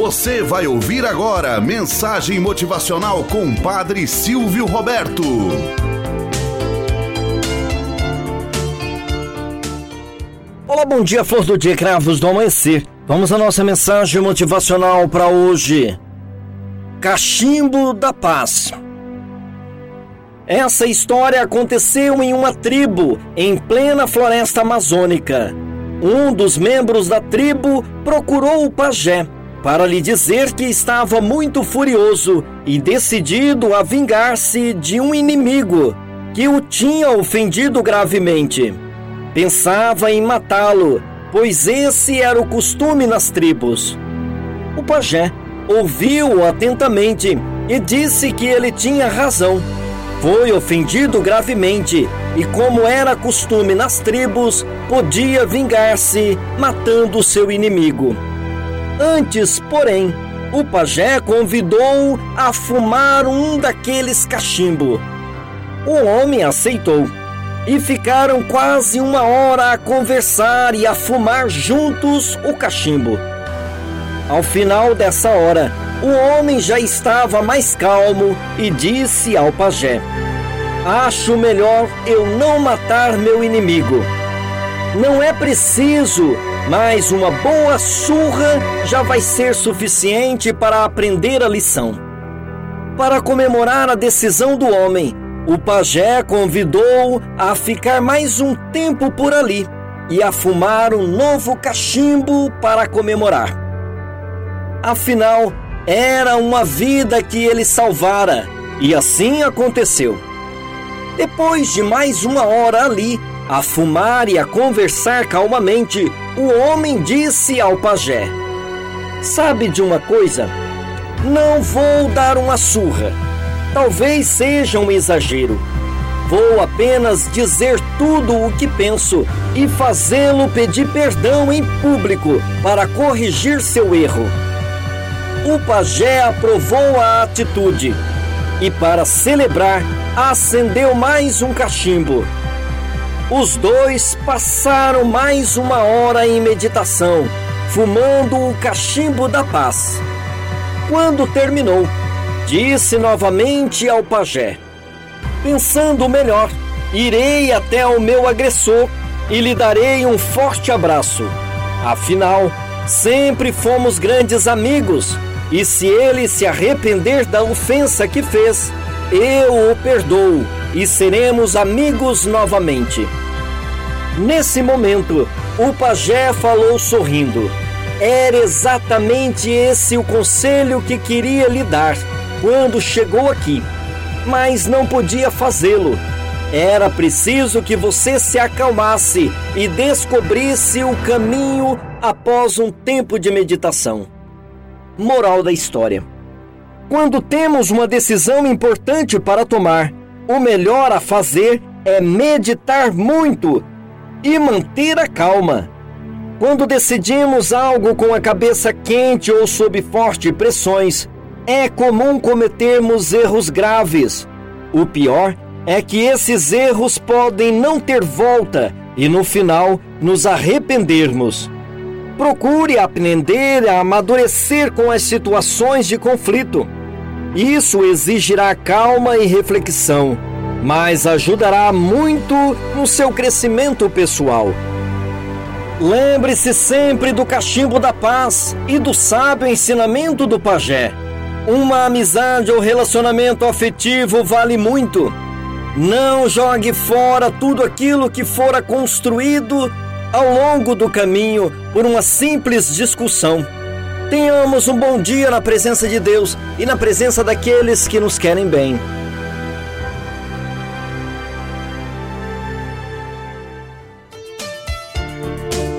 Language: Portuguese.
Você vai ouvir agora mensagem motivacional com Padre Silvio Roberto. Olá, bom dia, flor do dia, cravos do amanhecer. Vamos à nossa mensagem motivacional para hoje. Cachimbo da Paz. Essa história aconteceu em uma tribo em plena floresta amazônica. Um dos membros da tribo procurou o pajé para lhe dizer que estava muito furioso e decidido a vingar-se de um inimigo que o tinha ofendido gravemente. Pensava em matá-lo, pois esse era o costume nas tribos. O pajé ouviu-o atentamente e disse que ele tinha razão. Foi ofendido gravemente e, como era costume nas tribos, podia vingar-se matando seu inimigo. Antes, porém, o pajé convidou-o a fumar um daqueles cachimbo. O homem aceitou e ficaram quase uma hora a conversar e a fumar juntos o cachimbo. Ao final dessa hora, o homem já estava mais calmo e disse ao pajé: Acho melhor eu não matar meu inimigo. Não é preciso, mas uma boa surra já vai ser suficiente para aprender a lição. Para comemorar a decisão do homem, o pajé convidou a ficar mais um tempo por ali e a fumar um novo cachimbo para comemorar. Afinal, era uma vida que ele salvara, e assim aconteceu. Depois de mais uma hora ali, a fumar e a conversar calmamente, o homem disse ao pajé: Sabe de uma coisa? Não vou dar uma surra. Talvez seja um exagero. Vou apenas dizer tudo o que penso e fazê-lo pedir perdão em público para corrigir seu erro o pajé aprovou a atitude e, para celebrar, acendeu mais um cachimbo. Os dois passaram mais uma hora em meditação, fumando o cachimbo da paz. Quando terminou, disse novamente ao pajé: Pensando melhor, irei até o meu agressor e lhe darei um forte abraço. Afinal, sempre fomos grandes amigos e se ele se arrepender da ofensa que fez, eu o perdoo e seremos amigos novamente. Nesse momento, o pajé falou sorrindo. Era exatamente esse o conselho que queria lhe dar quando chegou aqui, mas não podia fazê-lo. Era preciso que você se acalmasse e descobrisse o caminho após um tempo de meditação. Moral da história: Quando temos uma decisão importante para tomar, o melhor a fazer é meditar muito e manter a calma. Quando decidimos algo com a cabeça quente ou sob fortes pressões, é comum cometermos erros graves. O pior é que esses erros podem não ter volta e no final nos arrependermos. Procure aprender a amadurecer com as situações de conflito. Isso exigirá calma e reflexão, mas ajudará muito no seu crescimento pessoal. Lembre-se sempre do cachimbo da paz e do sábio ensinamento do pajé. Uma amizade ou relacionamento afetivo vale muito. Não jogue fora tudo aquilo que fora construído ao longo do caminho por uma simples discussão. Tenhamos um bom dia na presença de Deus e na presença daqueles que nos querem bem.